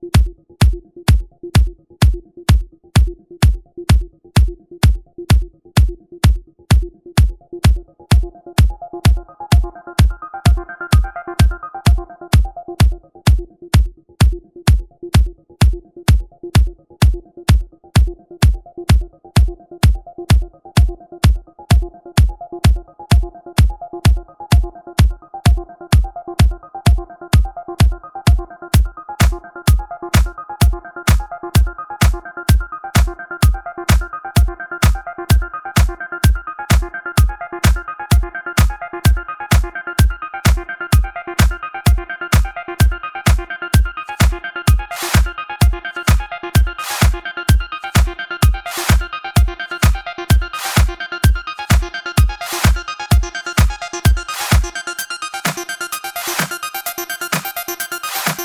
you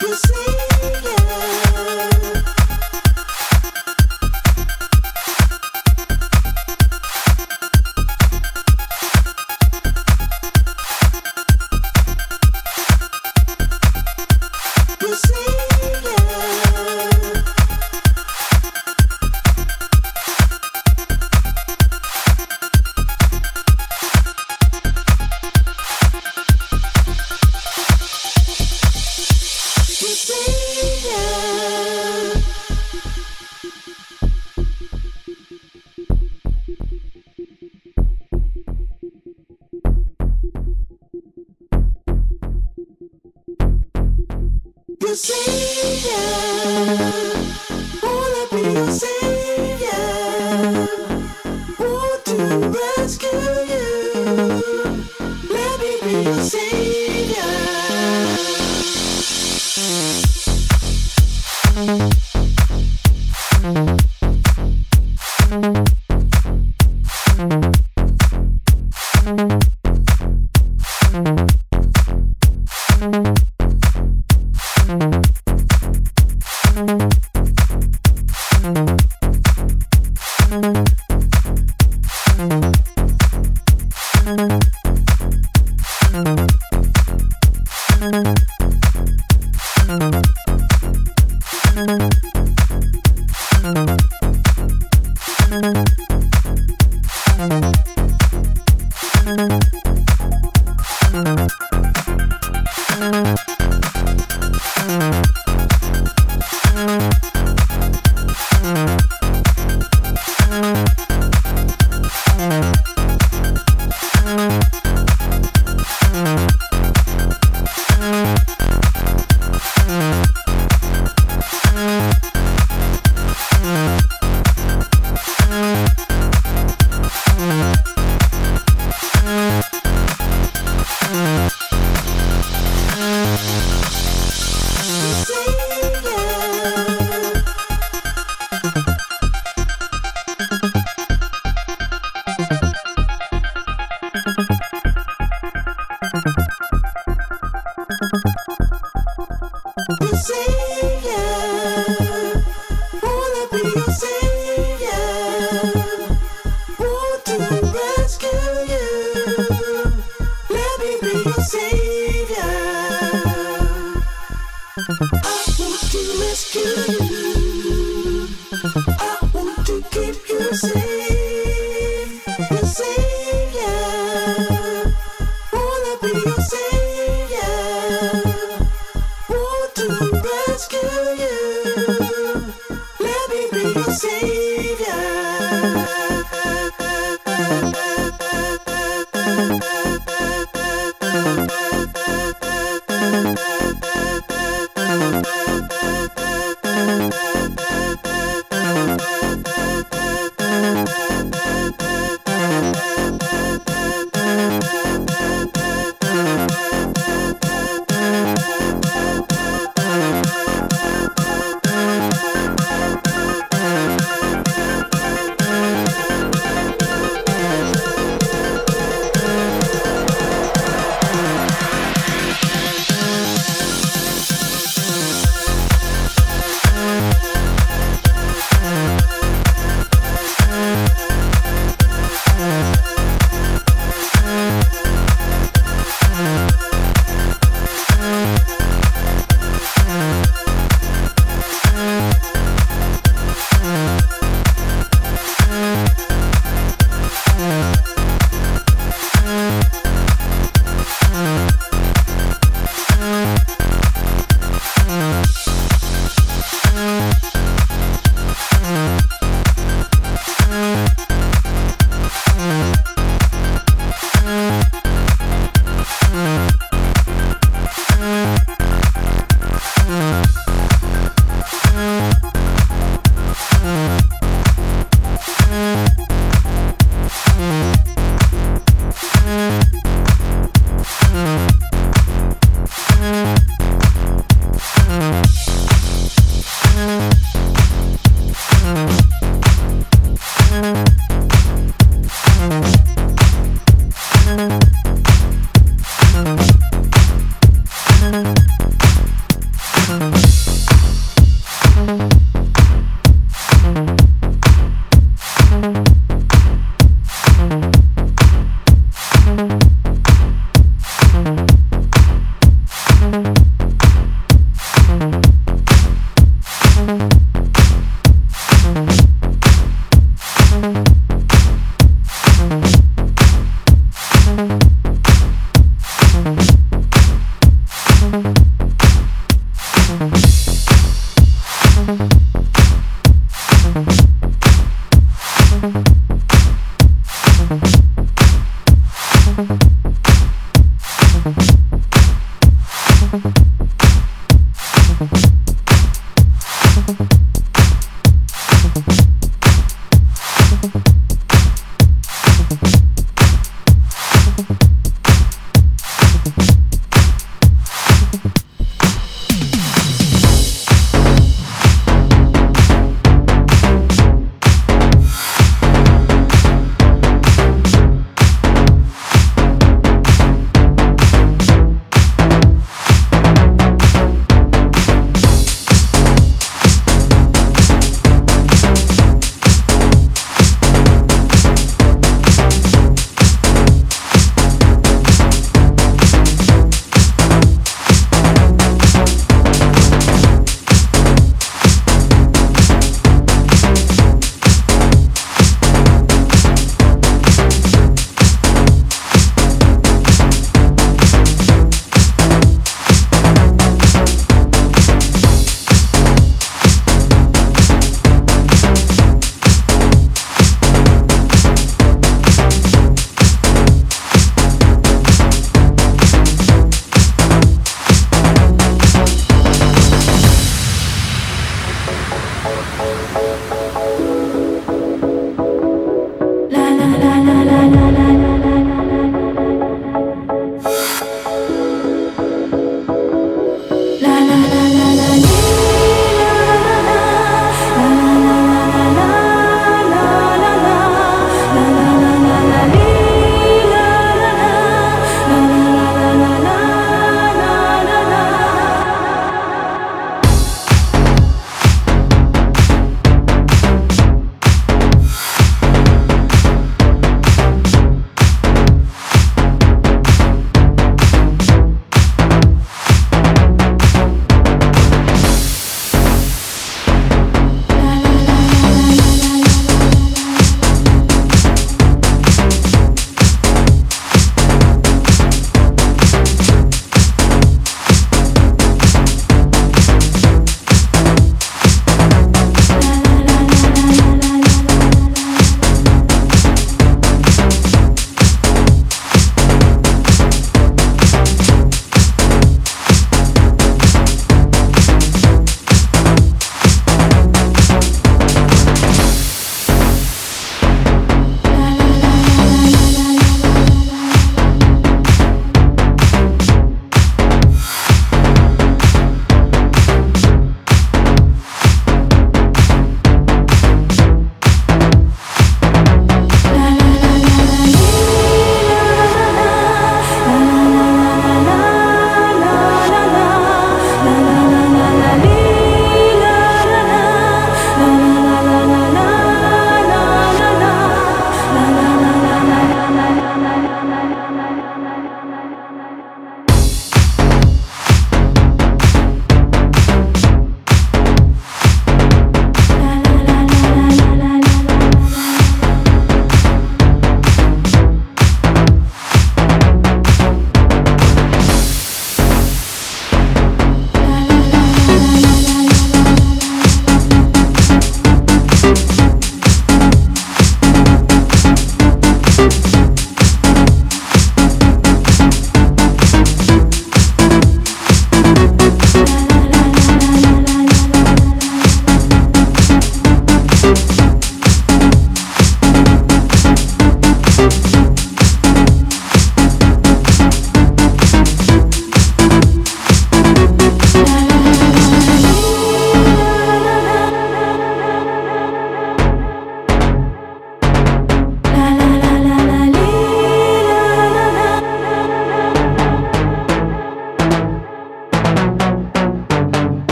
You see. you. see